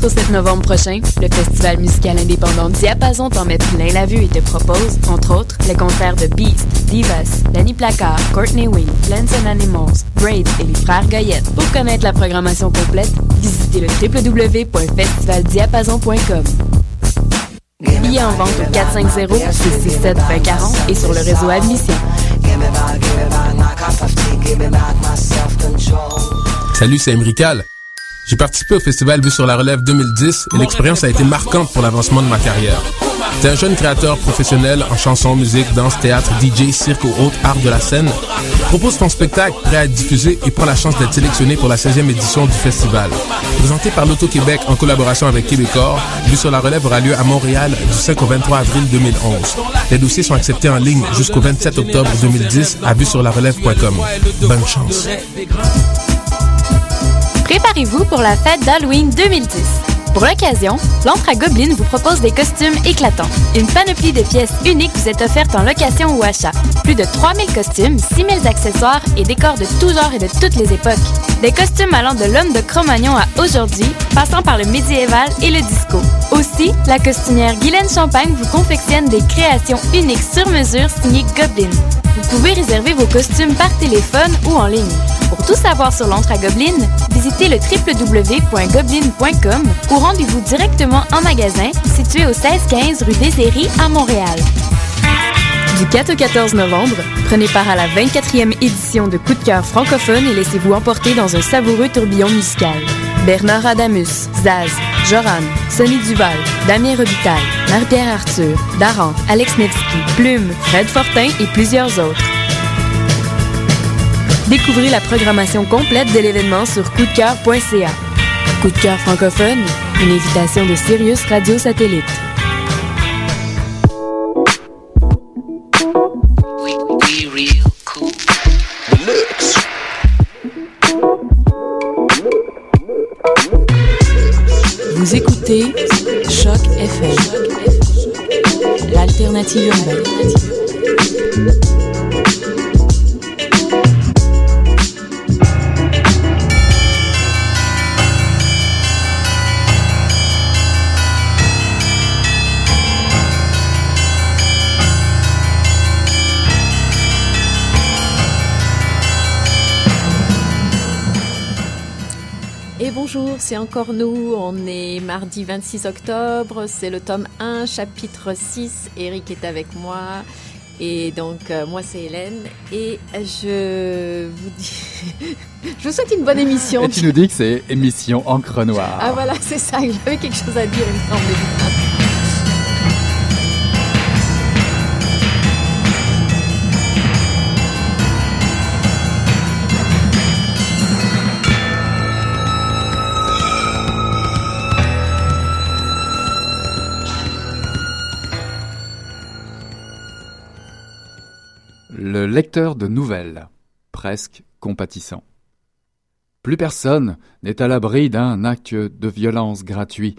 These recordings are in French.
4 au 7 novembre prochain, le festival musical indépendant Diapason t'en met plein la vue et te propose, entre autres, les concerts de Beast, Divas, Danny Placard, Courtney Wing, Plants and Animals, Braid et les frères Goyette. Pour connaître la programmation complète, visitez le www.festivaldiapason.com. Billets en vente au 450 667 2040 et sur le réseau Admission. Salut, c'est Emrical. J'ai participé au festival Vue sur la Relève 2010 et l'expérience a été marquante pour l'avancement de ma carrière. T'es un jeune créateur professionnel en chanson, musique, danse, théâtre, DJ, cirque ou autres arts de la scène. Propose ton spectacle prêt à être diffusé et prends la chance d'être sélectionné pour la 16e édition du festival. Présenté par l'Auto-Québec en collaboration avec Québecor, Vue sur la Relève aura lieu à Montréal du 5 au 23 avril 2011. Les dossiers sont acceptés en ligne jusqu'au 27 octobre 2010 à vue sur la relève.com. Bonne chance. Préparez-vous pour la fête d'Halloween 2010. Pour l'occasion, l'Entre à Goblin vous propose des costumes éclatants. Une panoplie de pièces uniques vous est offerte en location ou achat. Plus de 3000 costumes, 6000 accessoires et décors de tout genre et de toutes les époques. Des costumes allant de l'homme de Cro-Magnon à aujourd'hui, passant par le médiéval et le disco. Aussi, la costumière Guylaine Champagne vous confectionne des créations uniques sur mesure signées Goblin. Vous pouvez réserver vos costumes par téléphone ou en ligne. Pour tout savoir sur l'Entre à visitez le www.goblin.com ou rendez-vous directement en magasin situé au 1615 rue Airies à Montréal. Du 4 au 14 novembre, prenez part à la 24e édition de Coup de cœur francophone et laissez-vous emporter dans un savoureux tourbillon musical. Bernard Adamus, Zaz, Joran, Sonny Duval, Damien Robitaille, Marie-Pierre Arthur, Daran, Alex Nevsky, Plume, Fred Fortin et plusieurs autres. Découvrez la programmation complète de l'événement sur coupdecoeur.ca. Coup de cœur francophone, une invitation de Sirius Radio Satellite. Vous écoutez Choc FM, l'alternative urbaine. Bonjour, c'est encore nous. On est mardi 26 octobre. C'est le tome 1, chapitre 6. Eric est avec moi. Et donc, euh, moi, c'est Hélène. Et je vous dis. je vous souhaite une bonne émission. Et tu nous dis que c'est émission Encre Noire. Ah voilà, c'est ça. J'avais quelque chose à dire, il me semble. Le lecteur de nouvelles, presque compatissant. Plus personne n'est à l'abri d'un acte de violence gratuit.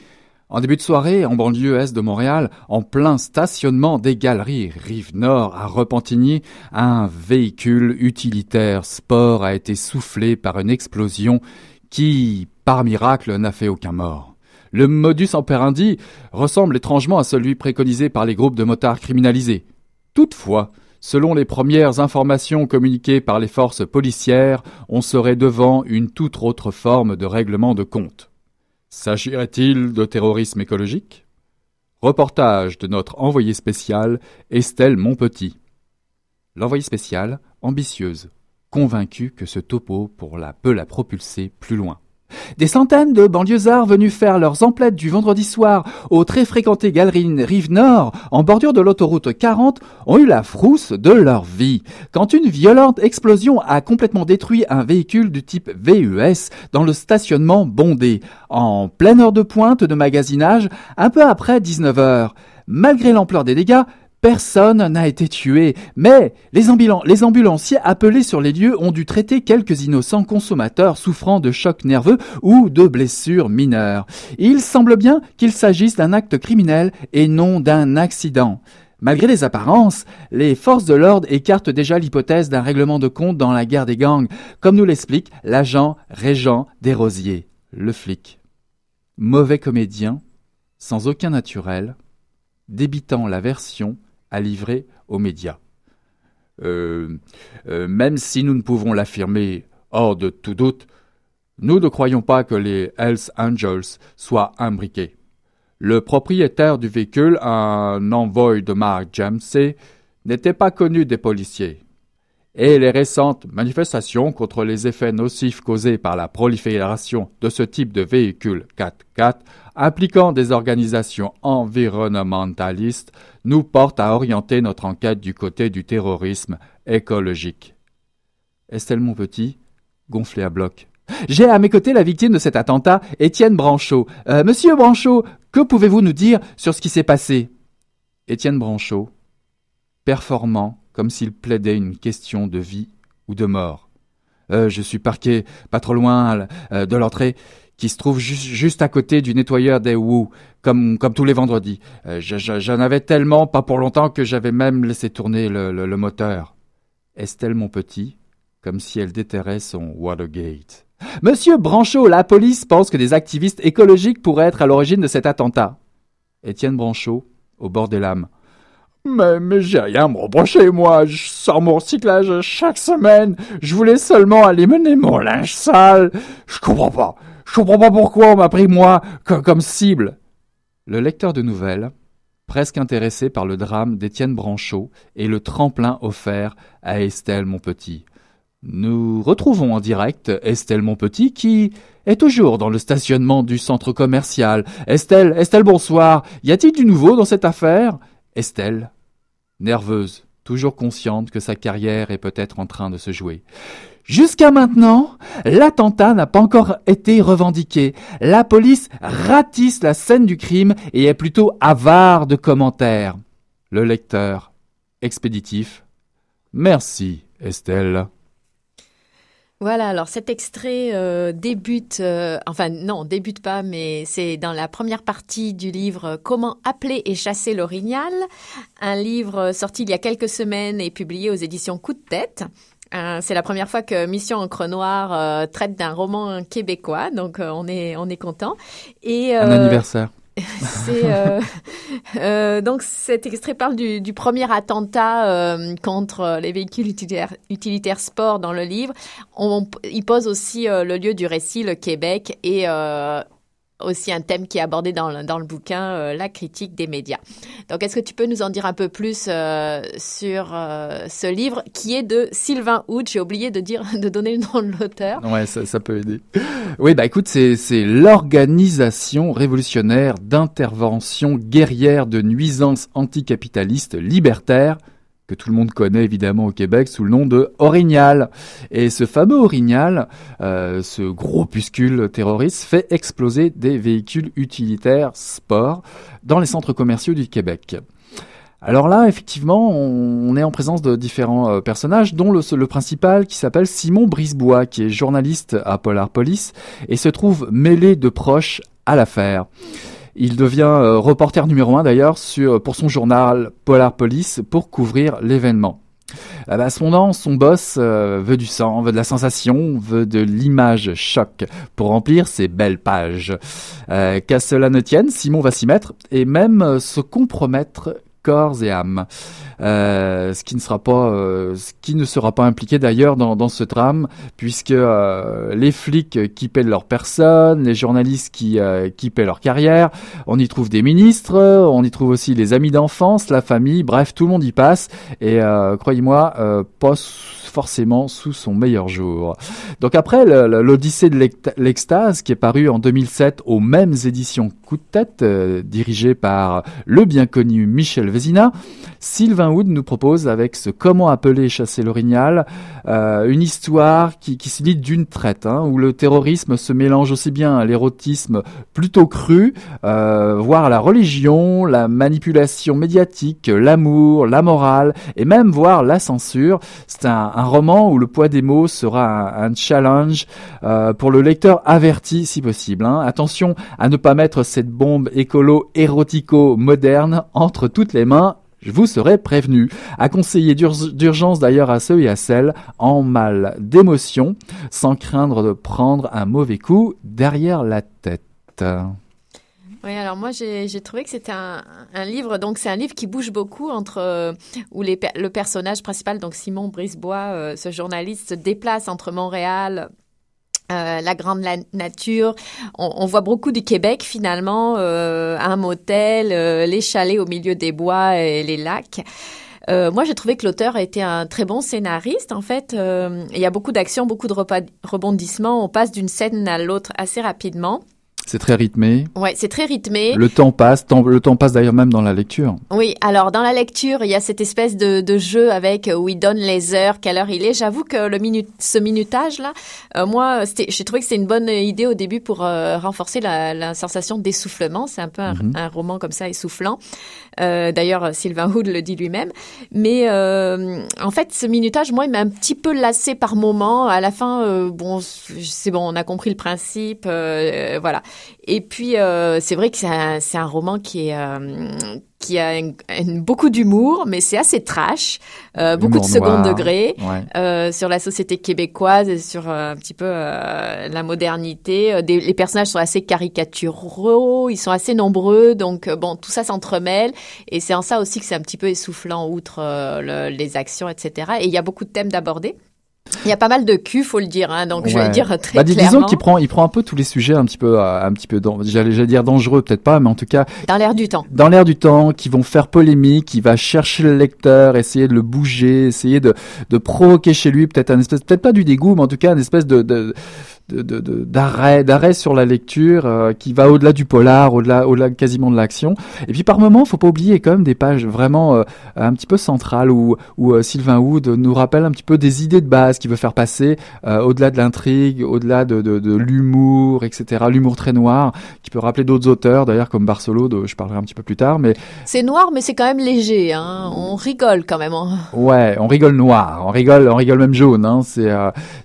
En début de soirée, en banlieue est de Montréal, en plein stationnement des galeries rive nord à Repentigny, un véhicule utilitaire sport a été soufflé par une explosion qui, par miracle, n'a fait aucun mort. Le modus operandi ressemble étrangement à celui préconisé par les groupes de motards criminalisés. Toutefois, Selon les premières informations communiquées par les forces policières, on serait devant une toute autre forme de règlement de compte. S'agirait-il de terrorisme écologique? Reportage de notre envoyée spéciale, Estelle Montpetit. L'envoyée spéciale, ambitieuse, convaincue que ce topo pour la peut la propulser plus loin. Des centaines de banlieusards venus faire leurs emplettes du vendredi soir aux très fréquentées galeries Rive Nord, en bordure de l'autoroute 40, ont eu la frousse de leur vie. Quand une violente explosion a complètement détruit un véhicule du type VUS dans le stationnement bondé, en pleine heure de pointe de magasinage, un peu après 19 heures. Malgré l'ampleur des dégâts, Personne n'a été tué, mais les, ambulanciers appelés sur les lieux ont dû traiter quelques innocents consommateurs souffrant de chocs nerveux ou de blessures mineures. Il semble bien qu'il s'agisse d'un acte criminel et non d'un accident. Malgré les apparences, les forces de l'ordre écartent déjà l'hypothèse d'un règlement de compte dans la guerre des gangs, comme nous l'explique l'agent Régent Desrosiers, le flic. mauvais comédien, sans aucun naturel, débitant la version à livrer aux médias. Euh, euh, même si nous ne pouvons l'affirmer hors de tout doute, nous ne croyons pas que les Hells Angels soient imbriqués. Le propriétaire du véhicule, un envoyé de Mark Jamsey, n'était pas connu des policiers. Et les récentes manifestations contre les effets nocifs causés par la prolifération de ce type de véhicule 4x4 impliquant des organisations environnementalistes nous portent à orienter notre enquête du côté du terrorisme écologique. Estelle Monpetit, gonflé à bloc. J'ai à mes côtés la victime de cet attentat, Étienne Branchot. Euh, monsieur Branchot, que pouvez-vous nous dire sur ce qui s'est passé? Étienne Branchot, performant comme s'il plaidait une question de vie ou de mort. Euh, je suis parqué pas trop loin euh, de l'entrée qui se trouve juste à côté du nettoyeur des Wu, comme, tous les vendredis. Euh, j'en avais tellement, pas pour longtemps, que j'avais même laissé tourner le, le, moteur. Estelle, mon petit, comme si elle déterrait son Watergate. Monsieur Branchot, la police pense que des activistes écologiques pourraient être à l'origine de cet attentat. Étienne Branchot, au bord des lames. Mais, mais j'ai rien à me reprocher, moi. Je sors mon recyclage chaque semaine. Je voulais seulement aller mener mon linge sale. Je comprends pas. Je comprends pas pourquoi on m'a pris moi comme, cible. Le lecteur de nouvelles, presque intéressé par le drame d'Étienne Branchot et le tremplin offert à Estelle Monpetit. Nous retrouvons en direct Estelle Monpetit qui est toujours dans le stationnement du centre commercial. Estelle, Estelle, bonsoir. Y a-t-il du nouveau dans cette affaire? Estelle, nerveuse, toujours consciente que sa carrière est peut-être en train de se jouer. Jusqu'à maintenant, l'attentat n'a pas encore été revendiqué. La police ratisse la scène du crime et est plutôt avare de commentaires. Le lecteur, expéditif. Merci, Estelle. Voilà, alors cet extrait euh, débute, euh, enfin non, débute pas, mais c'est dans la première partie du livre Comment appeler et chasser l'orignal, un livre sorti il y a quelques semaines et publié aux éditions Coup de tête. Euh, c'est la première fois que Mission Encre Noire traite d'un roman québécois, donc on est on est content. Et un anniversaire. C'est euh, euh, donc cet extrait parle du, du premier attentat euh, contre les véhicules utilitaires, utilitaires sport dans le livre. On, il pose aussi euh, le lieu du récit, le Québec, et euh, aussi un thème qui est abordé dans le, bouquin, euh, la critique des médias. Donc, est-ce que tu peux nous en dire un peu plus euh, sur euh, ce livre qui est de Sylvain Hout J'ai oublié de dire, de donner le nom de l'auteur. Ouais, ça, peut aider. Oui, bah écoute, c'est l'organisation révolutionnaire d'intervention guerrière de nuisances anticapitalistes libertaires que tout le monde connaît évidemment au Québec sous le nom de Orignal. Et ce fameux Orignal, euh, ce groupuscule terroriste, fait exploser des véhicules utilitaires sport dans les centres commerciaux du Québec. Alors là, effectivement, on, est en présence de différents euh, personnages, dont le, le principal qui s'appelle Simon Brisebois, qui est journaliste à Polar Police et se trouve mêlé de proches à l'affaire. Il devient euh, reporter numéro un d'ailleurs pour son journal Polar Police pour couvrir l'événement. Ah bah, son nom, son boss euh, veut du sang, veut de la sensation, veut de l'image choc pour remplir ses belles pages. Euh, Qu'à cela ne tienne, Simon va s'y mettre et même se compromettre corps et âme. Euh, ce qui ne sera pas, euh, ce qui ne sera pas impliqué d'ailleurs dans, ce drame, puisque euh, les flics qui paient leur personne, les journalistes qui, qui paient leur carrière, on y trouve des ministres, on y trouve aussi les amis d'enfance, la famille, bref, tout le monde y passe, et croyez-moi, pas forcément sous son meilleur jour. Donc après l'Odyssée de l'extase qui est paru en 2007 aux mêmes éditions Coup de tête, euh, dirigé par le bien connu Michel Vézina, Sylvain Wood nous propose avec ce Comment appeler chasser l'orignal euh, une histoire qui, se lit d'une traite, hein, où le terrorisme se mélange aussi bien à l'érotisme plutôt cru, euh, voire la religion, la manipulation médiatique, l'amour, la morale, et même voire la censure. C'est un, un roman où le poids des mots sera un, challenge euh, pour le lecteur averti si possible. Hein. Attention à ne pas mettre cette bombe écolo érotico moderne entre toutes les mains je vous serai prévenu. À conseiller d'urgence d'ailleurs à ceux et à celles en mal d'émotion, sans craindre de prendre un mauvais coup derrière la tête. Oui, alors moi j'ai trouvé que c'était un, livre, donc c'est un livre qui bouge beaucoup entre où les, le personnage principal, donc Simon Brisebois, ce journaliste, se déplace entre Montréal, euh, la grande nature. On, voit beaucoup du Québec finalement, euh, un motel, euh, les chalets au milieu des bois et les lacs. Euh, moi, j'ai trouvé que l'auteur a été un très bon scénariste. En fait, il y a beaucoup d'actions, beaucoup de rebondissements. On passe d'une scène à l'autre assez rapidement. C'est très rythmé. Ouais, c'est très rythmé. Le temps passe, le temps passe d'ailleurs même dans la lecture. Oui, alors dans la lecture, il y a cette espèce de, de jeu avec euh, où il donne les heures, quelle heure il est. J'avoue que le minute, ce minutage là, euh, moi, j'ai trouvé que c'était une bonne idée au début pour euh, renforcer la, la, sensation d'essoufflement. C'est un peu un, mhm. un, roman comme ça essoufflant. Euh, D'ailleurs, Sylvain Hood le dit lui-même. Mais en fait, ce minutage, moi, il m'a un petit peu lassé par moment. À la fin, bon, c'est bon, on a compris le principe, voilà. Et puis, euh, c'est vrai que c'est un, un, roman qui est euh, qui a beaucoup d'humour, mais c'est assez trash, euh, beaucoup de second degré euh, sur la société québécoise et sur euh, un petit peu la modernité. Des, les personnages sont assez caricaturaux, ils sont assez nombreux, donc bon, tout ça s'entremêle et c'est en ça aussi que c'est un petit peu essoufflant outre le, les actions, etc. Et il y a beaucoup de thèmes d'aborder. Il y a pas mal de cul, faut le dire. Hein, donc je vais dire très bah, clairement. Disons qu'il prend, il prend un peu tous les sujets un petit peu, euh, un petit peu, j'allais dire dangereux, peut-être pas, mais en tout cas dans l'air du temps. Dans l'air du temps, qui vont faire polémique, qui va chercher le lecteur, essayer de le bouger, essayer de, de provoquer chez lui peut-être un espèce, peut-être pas du dégoût, mais en tout cas une espèce de, de d'arrêt d'arrêt sur la lecture euh, qui va au-delà du polar au-delà au-delà quasiment de l'action. Et puis par moment faut pas oublier quand même des pages vraiment euh, un petit peu centrales où où euh, Sylvain Wood nous rappelle un petit peu des idées de base qu'il veut faire passer au-delà de l'intrigue au-delà de, de, de l'humour etc l'humour très noir qui peut rappeler d'autres auteurs d'ailleurs comme Barcelo dont je parlerai un petit peu plus tard mais c'est noir mais c'est quand même léger hein. On rigole quand même hein. ouais on rigole noir. On rigole on rigole même jaune hein. C'est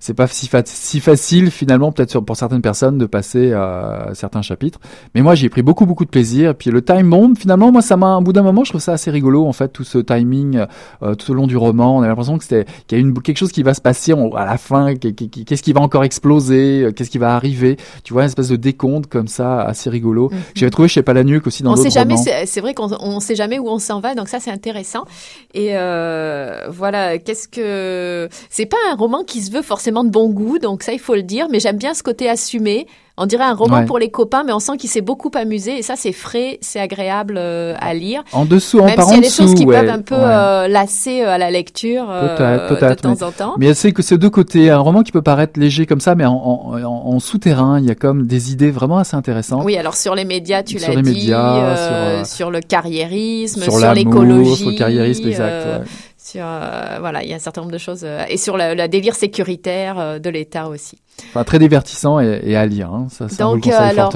c'est pas si, si facile finalement peut-être pour certaines personnes de passer à certains chapitres. Mais moi, j'ai pris beaucoup, beaucoup de plaisir. Et puis le time bomb, finalement, moi, ça m'a, au bout d'un moment, je trouve ça assez rigolo, en fait, tout ce timing euh, tout au long du roman. On a l'impression que c'était, qu'il y a une, quelque chose qui va se passer à la fin. Qu'est-ce qui va encore exploser euh, Qu'est-ce qui va arriver Tu vois, une espèce de décompte comme ça, assez rigolo. Mhm. J'avais trouvé chez Palahniuk aussi dans on sait jamais, C'est vrai qu'on on sait jamais où on s'en va, donc ça, c'est intéressant. Et euh, voilà, qu'est-ce que c'est pas un roman qui se veut forcément de bon goût, donc ça, il faut le dire. Mais j'aime bien ce côté assumé. On dirait un roman pour les copains, mais on sent qu'il s'est beaucoup amusé. Et ça, c'est frais, c'est agréable euh, à lire. En dessous, en Même s'il y a des choses qui peuvent un peu euh, lasser euh, à la lecture de temps en temps. Mais c'est que ces deux côtés, un roman qui peut paraître léger comme ça, mais en, en, en, souterrain, il y a comme des idées vraiment assez intéressantes. Oui, alors sur les médias, tu l'as dit, médias, sur, sur, le carriériérisme, sur, l'écologie, sur le carriérisme, exact sur euh, voilà, il y a un certain nombre de choses euh, et sur la, délire sécuritaire euh, de l'État aussi. Enfin, très divertissant et, à lire. Hein. Ça, ça Donc alors,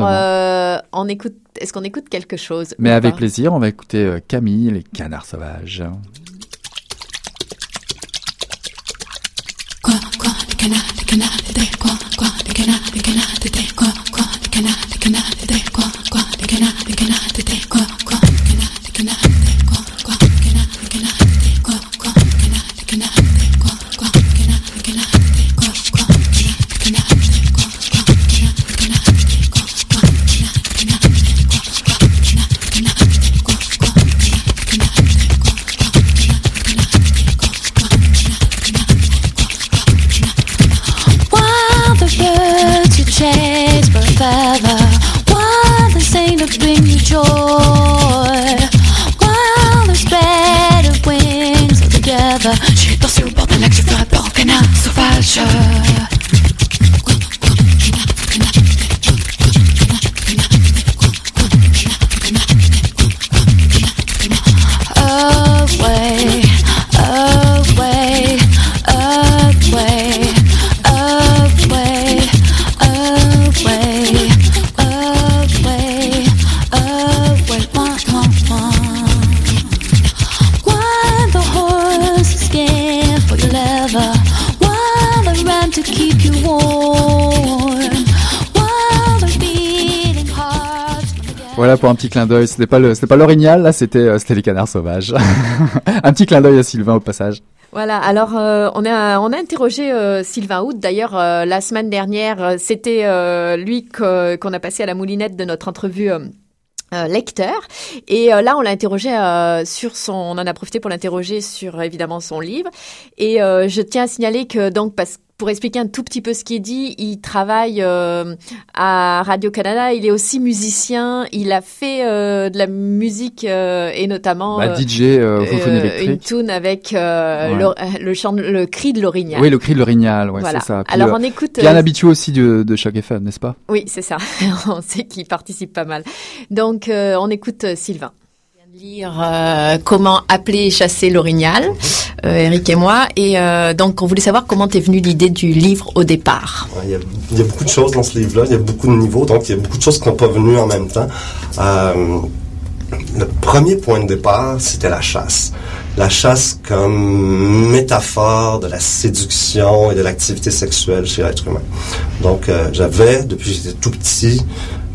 on écoute. Est-ce qu'on écoute quelque chose Mais avec plaisir, on va écouter Camille, les canards sauvages. Quoi, quoi, les canards, les canards, les quoi, quoi, pour un petit clin d'œil. C'était pas le, c'était pas l'orignal, là, c'était, euh, c'était les canards sauvages. un petit clin d'œil à Sylvain au passage. Voilà. Alors, euh, on a on a interrogé euh, Sylvain Hout. D'ailleurs, la semaine dernière, c'était lui qu'on a passé à la moulinette de notre entrevue lecteur. Et là, on l'a interrogé sur son, on en a profité pour l'interroger sur évidemment son livre. Et je tiens à signaler que donc parce pour expliquer un tout petit peu ce qui est dit, il travaille à Radio Canada. Il est aussi musicien. Il a fait de la musique et notamment bah, DJ électrique. Une tune avec le, le, chant, le cri de l'orignal. Oui, le cri de l'orignal. Ouais, c'est ça. Alors on écoute. Il y a un habitué aussi de, de chaque FM, n'est-ce pas? Oui, c'est ça. on sait qu'il participe pas mal. Donc euh, on écoute euh, Sylvain lire euh, comment appeler et chasser l'orignal, Eric et moi. Et donc, on voulait savoir comment t'es venue l'idée du livre au départ. Il y, a, beaucoup de choses dans ce livre-là, il y a beaucoup de niveaux, donc il y a beaucoup de choses qui n'ont pas venu en même temps. le premier point de départ, c'était la chasse la chasse comme métaphore de la séduction et de l'activité sexuelle chez l'être humain. Donc, euh, j'avais, depuis que j'étais tout petit,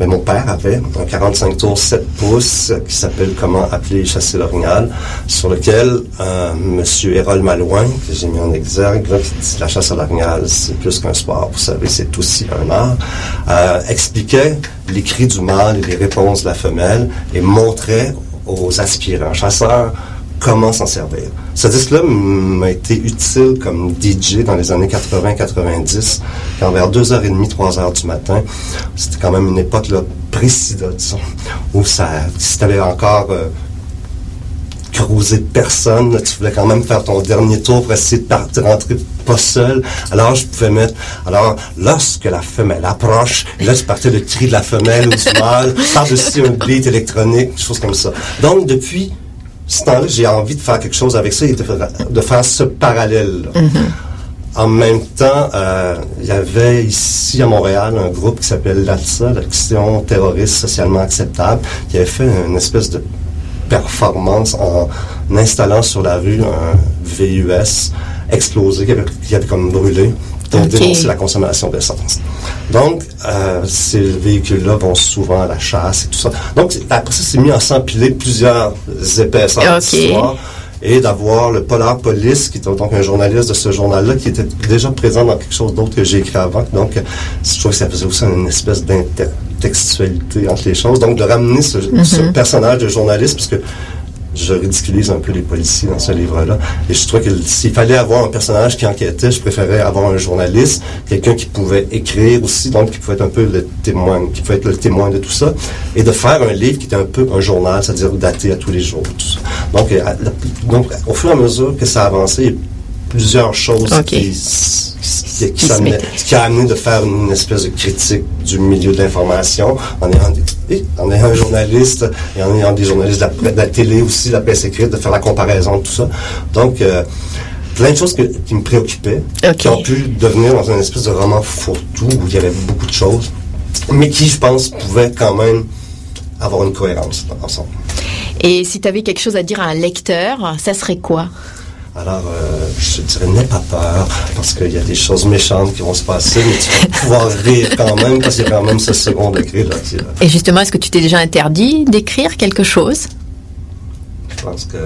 mais mon père avait un 45 tours 7 pouces qui s'appelle Comment appeler chasser l'orignal, sur lequel euh, M. Hérol Malouin, que j'ai mis en exergue, qui dit la chasse à l'orignal, c'est plus qu'un sport, vous savez, c'est aussi un art, euh, expliquait les cris du mâle et les réponses de la femelle et montrait aux aspirants chasseurs comment s'en servir. Ce disque-là m'a été utile comme DJ dans les années 80-90, quand vers 2h30, 3h du matin, c'était quand même une époque là, précise, où ça, si tu avais encore euh, cruisé personne, tu voulais quand même faire ton dernier tour pour essayer de rentrer pas seul. Alors, je pouvais mettre... Alors, lorsque la femelle approche, là, tu partais le cri de la femelle ou du mâle, par-dessus un beat électronique, des choses comme ça. Donc, depuis ce temps-là, j'ai envie de faire quelque chose avec ça et de, faire, ce parallèle. Mm-hmm. En même temps, euh, il y avait ici à Montréal un groupe qui s'appelle l'ATSA, l'Action terroriste socialement acceptable, qui avait fait une espèce de performance en installant sur la rue un VUS explosé qui avait, qui avait comme brûlé pour dénoncer la consommation d'essence. Donc, euh, ces véhicules-là vont souvent à la chasse et tout ça. Donc, après ça, c'est mis à s'empiler plusieurs épaisseurs d'histoire et d'avoir le Polar Police, qui est donc un journaliste de ce journal-là, qui était déjà présent dans quelque chose d'autre que j'ai écrit avant. Donc, je trouve que ça faisait aussi une espèce d'intertextualité entre les choses. Donc, de ramener ce, ce mm-hmm. personnage de journaliste, parce que je ridiculise un peu les policiers dans ce livre-là. Et je trouvais que s'il fallait avoir un personnage qui enquêtait, je préférais avoir un journaliste, quelqu'un qui pouvait écrire aussi, donc qui pouvait être un peu le témoin, qui pouvait être le témoin de tout ça, et de faire un livre qui était un peu un journal, c'est-à-dire daté à tous les jours. Donc, euh, donc, au fur et à mesure que ça avançait, plusieurs choses qui qui, qui, qui, a amené de faire une espèce de critique du milieu de l'information en ayant, en ayant un journaliste et en ayant des journalistes de la, télé aussi, de la presse écrite, de faire la comparaison de tout ça. Donc, euh, plein de choses qui me préoccupaient, qui ont pu devenir dans une espèce de roman fourre-tout où il y avait beaucoup de choses, mais qui, je pense, pouvaient quand même avoir une cohérence ensemble. Et si tu avais quelque chose à dire à un lecteur, ça serait quoi? Alors, euh, je dirais, n'aie pas peur, parce qu'il y a des choses méchantes qui vont se passer, mais tu vas pouvoir rire quand même, parce qu'il y a quand même ce second degré là. Et justement, est-ce que tu t'es déjà interdit d'écrire quelque chose? Je pense que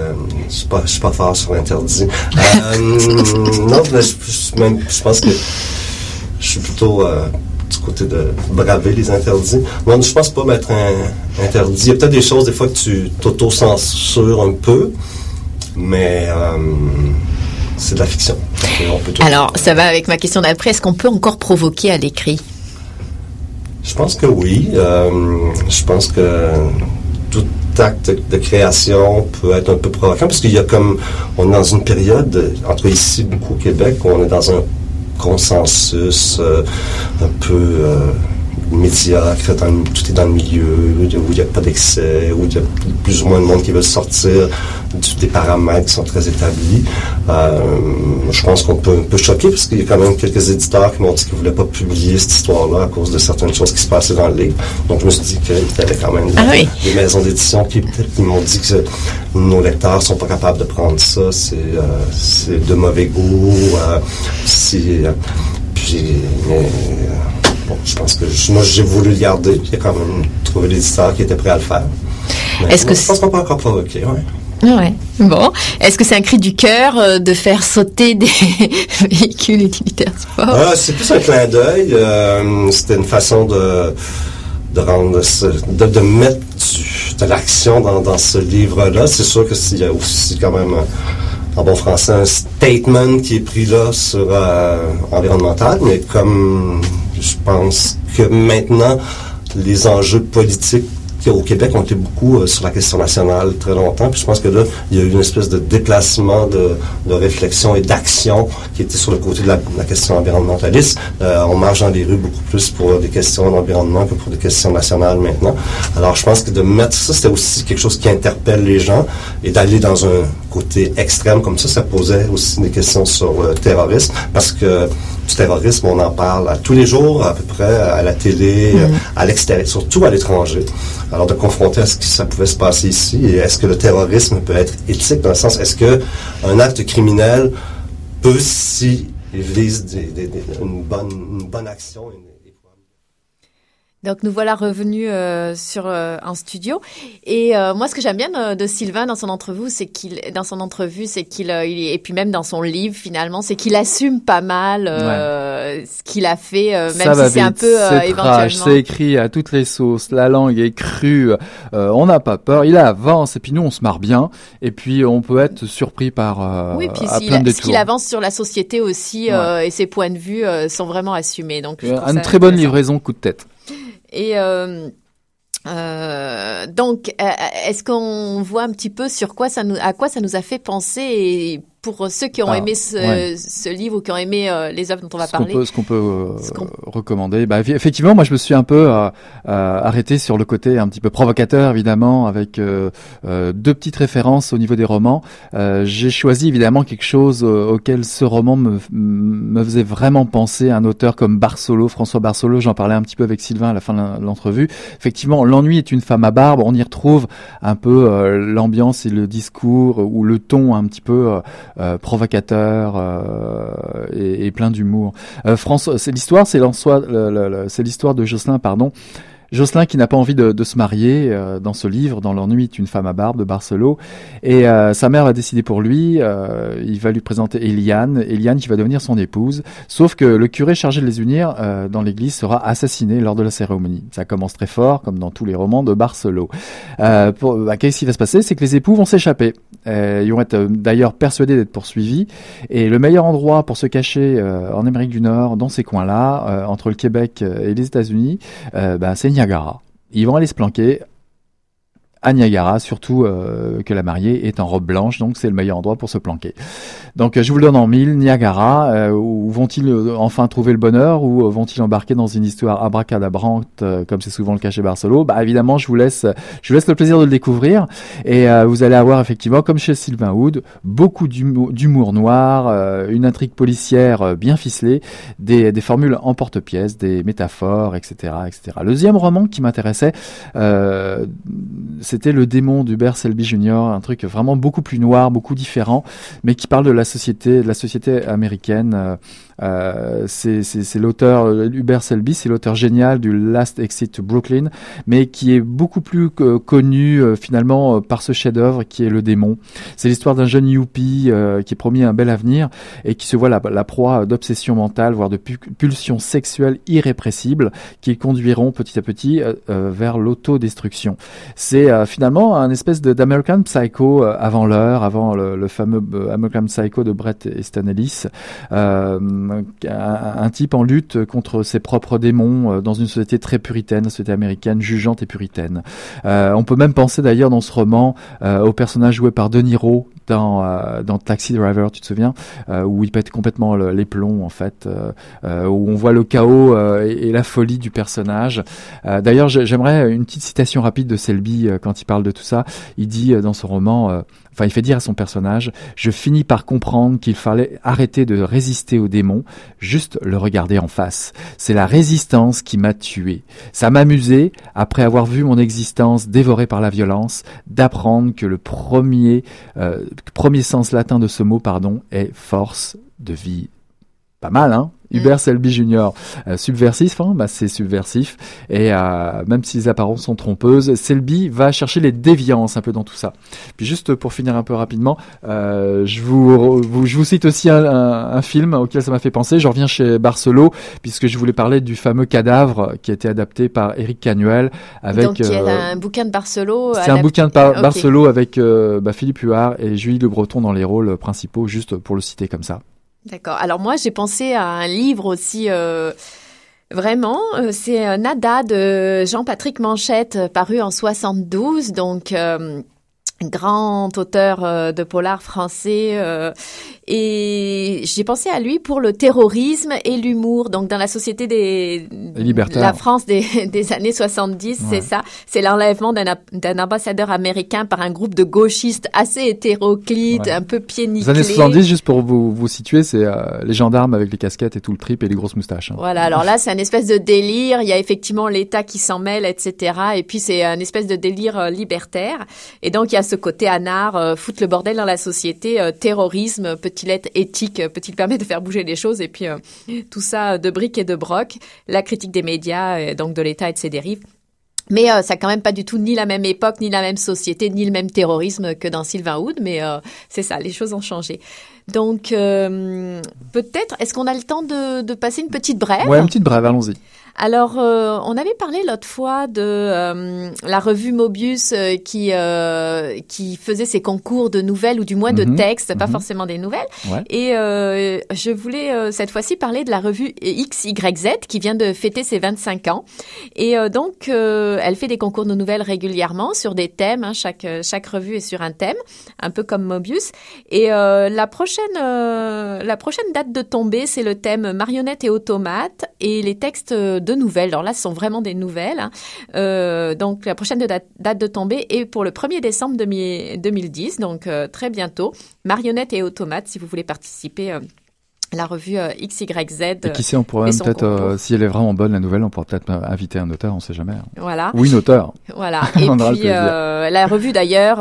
je suis pas, suis pas fort sur l'interdit. Euh, non, mais je, même, je pense que je suis plutôt euh, du côté de braver les interdits. Non, je pense pas mettre un interdit. Il y a peut-être des choses, des fois, que tu t'auto-censures un peu mais euh, c'est de la fiction. Alors, ça va avec ma question d'après. Est-ce qu'on peut encore provoquer à l'écrit? Je pense que oui. Euh, je pense que tout acte de création peut être un peu provoquant parce qu'il y a comme on est dans une période entre ici beaucoup au Québec où on est dans un consensus euh, un peu médiocre, tout est dans le milieu, où il n'y a pas d'excès, où il y a plus ou moins de monde qui veut sortir des paramètres qui sont très établis. Euh, je pense qu'on peut un peu choquer parce qu'il y a quand même quelques éditeurs qui m'ont dit qu'ils ne voulaient pas publier cette histoire-là à cause de certaines choses qui se passaient dans le livre. Donc je me suis dit qu'il y avait quand même ah des, maisons d'édition qui, m'ont dit que nos lecteurs sont pas capables de prendre ça, c'est euh, de mauvais goût, euh, puis, je pense que moi, j'ai voulu le garder. J'ai quand même trouvé l'éditeur qui était prêt à le faire. Est-ce que je pense qu'on peut encore provoquer, oui. Ouais. Bon. Est-ce que c'est un cri du cœur euh, de faire sauter des véhicules utilitaires sport ah, C'est plus un clin d'œil. Euh, c'était une façon de, de rendre, de, de mettre du de l'action dans, dans ce livre-là. C'est sûr que s'il y a aussi quand même en bon français, un statement qui est pris là sur euh, environnemental, mais comme je pense que maintenant, les enjeux politiques au Québec ont été beaucoup euh, sur la question nationale très longtemps. Puis je pense que là, il y a eu une espèce de déplacement de, réflexion et d'action qui était sur le côté de la, question environnementaliste. Euh, on marche dans les rues beaucoup plus pour des questions d'environnement que pour des questions nationales maintenant. Alors je pense que de mettre ça, c'était aussi quelque chose qui interpelle les gens et d'aller dans un côté extrême comme ça, ça posait aussi des questions sur le terrorisme parce que du terrorisme, on en parle à tous les jours, à peu près, à la télé, mm. à l'extérieur, surtout à l'étranger. Alors, de confronter à ce que ça pouvait se passer ici, et est-ce que le terrorisme peut être éthique dans le sens, est-ce que un acte criminel peut, si il vise une, bonne, une bonne action, donc nous voilà revenus euh, sur euh, un studio. Et euh, moi ce que j'aime bien de, Sylvain dans son entrevue c'est qu'il dans son entrevue c'est qu'il et puis même dans son livre finalement c'est qu'il assume pas mal ce qu'il a fait même si c'est un peu éventuellement. c'est écrit à toutes les sauces. La langue est crue. On n'a pas peur. Il avance. Et puis nous on se marre bien. Et puis on peut être surpris par oui puis à plein ce qu'il avance sur la société aussi et ses points de vue sont vraiment assumés. Donc une très bonne livraison coup de tête et euh, euh, donc, euh, est-ce qu'on voit un petit peu sur quoi ça nous, à quoi ça nous a fait penser pour ceux qui ont aimé ce, livre ou qui ont aimé euh, les œuvres dont on va parler Ce qu'on peut, euh, recommander. Bah, effectivement, moi je me suis un peu euh, arrêté sur le côté un petit peu provocateur, évidemment, avec deux petites références au niveau des romans. J'ai choisi évidemment quelque chose auquel ce roman me, me faisait vraiment penser, un auteur comme Barcelo, François Barcelo, j'en parlais un petit peu avec Sylvain à la fin de l'entrevue. Effectivement, L'ennui est une femme à barbe, on y retrouve un peu l'ambiance et le discours ou le ton un petit peu euh, provocateur euh, et, et, plein d'humour. Euh, François, c'est l'histoire, c'est l'histoire de Jocelyn, pardon, Jocelyn qui n'a pas envie de, se marier euh, dans ce livre, dans l'ennui est une femme à barbe de Barcelo, et euh, sa mère a décidé pour lui, euh, il va lui présenter Eliane, Eliane qui va devenir son épouse, sauf que le curé chargé de les unir dans l'église sera assassiné lors de la cérémonie. Ça commence très fort, comme dans tous les romans de Barcelo. Bah, Qu'est-ce qui va se passer? C'est que les époux vont s'échapper. ils vont être d'ailleurs persuadés d'être poursuivis, et le meilleur endroit pour se cacher en Amérique du Nord, dans ces coins-là, entre le Québec et les États-Unis, bah, c'est Niagara. Ils vont aller se planquer à Niagara, surtout euh, que la mariée est en robe blanche, donc c'est le meilleur endroit pour se planquer. Donc euh, je vous le donne en mille, Niagara, euh, où vont-ils enfin trouver le bonheur ou vont-ils embarquer dans une histoire abracadabrante comme c'est souvent le cas chez Barcelo? Bah évidemment, je vous laisse, je vous laisse le plaisir de le découvrir et vous allez avoir effectivement, comme chez Sylvain Wood, beaucoup d'humour noir, une intrigue policière bien ficelée, des, formules en porte-pièce, des métaphores, etc., etc. Le deuxième roman qui m'intéressait c'était le démon d'Hubert Selby Jr., un truc vraiment beaucoup plus noir, beaucoup différent, mais qui parle de la société, de la société américaine. Euh, euh, c'est l'auteur Hubert Selby, c'est l'auteur génial du Last Exit to Brooklyn, mais qui est beaucoup plus connu euh, finalement par ce chef-d'œuvre qui est le démon. C'est l'histoire d'un jeune youpi qui est promis un bel avenir et qui se voit la, proie d'obsessions mentales, voire de pulsions sexuelles irrépressibles qui conduiront petit à petit vers l'autodestruction. C'est euh, finalement un espèce d'American Psycho euh, avant l'heure, avant le, fameux euh, American Psycho de Brett Easton Ellis, un, type en lutte contre ses propres démons dans une société très puritaine, une société américaine jugeante et puritaine. on peut même penser d'ailleurs dans ce roman au personnage joué par De Niro dans, Taxi Driver, tu te souviens, où il pète complètement les plombs en fait, où on voit le chaos et, la folie du personnage. D'ailleurs, j'aimerais une petite citation rapide de Selby quand il parle de tout ça, il dit euh, dans son roman, euh, enfin il fait dire à son personnage, je finis par comprendre qu'il fallait arrêter de résister aux démons, juste le regarder en face. C'est la résistance qui m'a tué. Ça m'amusait, après avoir vu mon existence dévorée par la violence, d'apprendre que le premier, euh, premier sens latin de ce mot, pardon, est force de vie pas mal, hein? Hubert Selby Junior. subversif, hein, bah, c'est subversif. Et même si les apparences sont trompeuses, Selby va chercher les déviances un peu dans tout ça. Puis juste pour finir un peu rapidement, je, vous, je vous cite aussi un, un, film auquel ça m'a fait penser. Je reviens chez Barcelo, puisque je voulais parler du fameux cadavre qui a été adapté par Eric Canuel. Avec, Donc, il y a un bouquin de Barcelo. C'est un bouquin de Barcelo avec bah, Philippe Huard et Julie Le Breton dans les rôles principaux, juste pour le citer comme ça. D'accord. Alors moi, j'ai pensé à un livre aussi. Euh, vraiment, euh, c'est Nada de Jean-Patrick Manchette, paru en 72. Donc, euh, grand auteur euh, de polar français euh, et j'ai pensé à lui pour le terrorisme et l'humour donc dans la société des la France des, des années 70 c'est ça. C'est l'enlèvement d'un ambassadeur américain par un groupe de gauchistes assez hétéroclites un peu pieds. Les années 70 juste pour vous vous situer c'est euh, les gendarmes avec les casquettes et tout le trip et les grosses moustaches hein. voilà alors là c'est un espèce de délire il y a effectivement l'État qui s'en mêle etc et puis c'est un espèce de délire libertaire. Et donc il y a ce côté anard, euh, foutre le bordel dans la société, euh, terrorisme, peut-il être éthique, euh, peut-il permettre de faire bouger les choses, et puis tout ça de briques et de broc, la critique des médias, donc de l'État et de ses dérives. Mais ça n'a quand même pas du tout ni la même époque, ni la même société, ni le même terrorisme que dans Sylvain Houd, mais c'est ça, les choses ont changé. Donc peut-être, est-ce qu'on a le temps de, passer une petite brève? Ouais, une petite brève, allons-y. Alors, euh, on avait parlé l'autre fois de euh, la revue Mobius euh, qui qui faisait ses concours de nouvelles ou du moins de mhm. textes, pas mhm. forcément des nouvelles. Et je voulais cette fois-ci parler de la revue XYZ qui vient de fêter ses 25 ans. Et donc, elle fait des concours de nouvelles régulièrement sur des thèmes. Hein. chaque chaque revue est sur un thème, un peu comme Mobius. Et la prochaine la prochaine date de tombée, c'est le thème marionnettes et automates et les textes de nouvelles. Alors là, ce sont vraiment des nouvelles. Hein. Euh, donc la prochaine date, de tombée est pour le 1er décembre 2010, donc euh, très bientôt. Marionnettes et automates, si vous voulez participer. Euh, la revue XYZ. Et qui sait, on pourrait peut-être, si elle est vraiment bonne, la nouvelle, on pourrait peut-être inviter un auteur, on ne sait jamais. Hein. Voilà. Ou une auteur. Voilà. Et puis, la revue, d'ailleurs,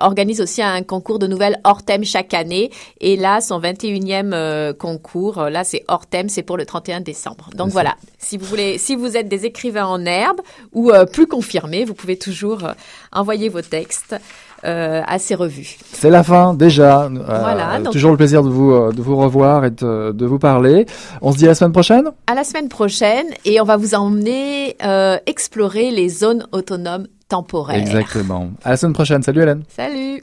organise aussi un concours de nouvelles hors thème chaque année. Et là, son 21e concours, là, c'est hors thème, c'est pour le 31 décembre. Donc voilà, si vous voulez, si vous êtes des écrivains en herbe ou euh, plus confirmés, vous pouvez toujours euh, envoyer vos textes. Euh, à ces revues. C'est la fin déjà. Voilà, Toujours le plaisir de vous de vous revoir et de, vous parler. On se dit à la semaine prochaine? À la semaine prochaine et on va vous emmener explorer les zones autonomes temporaires. Exactement. À la semaine prochaine. Salut Hélène. Salut.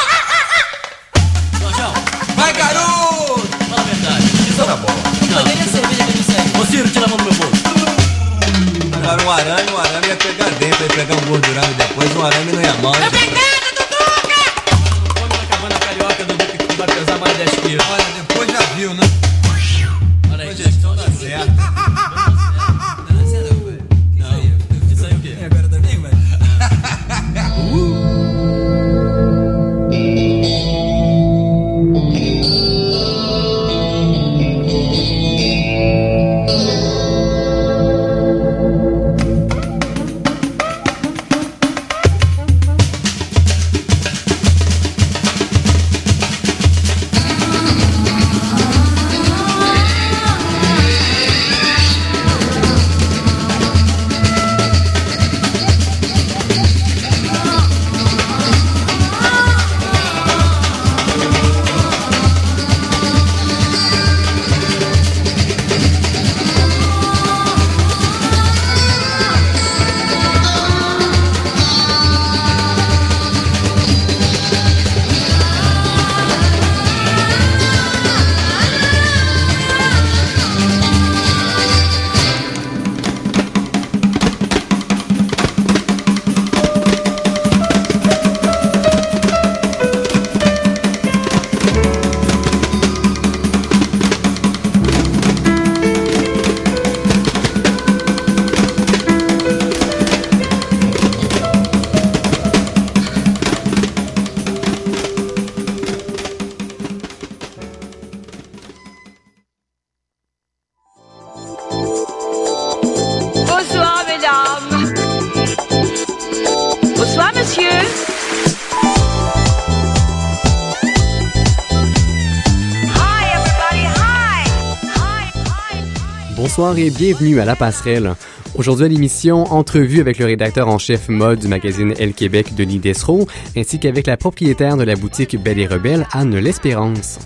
Et bienvenue à La Passerelle. Aujourd'hui à l'émission, entrevue avec le rédacteur en chef mode du magazine Elle Québec, Denis Dessereau, ainsi qu'avec la propriétaire de la boutique Belle et Rebelle, Anne L'Espérance.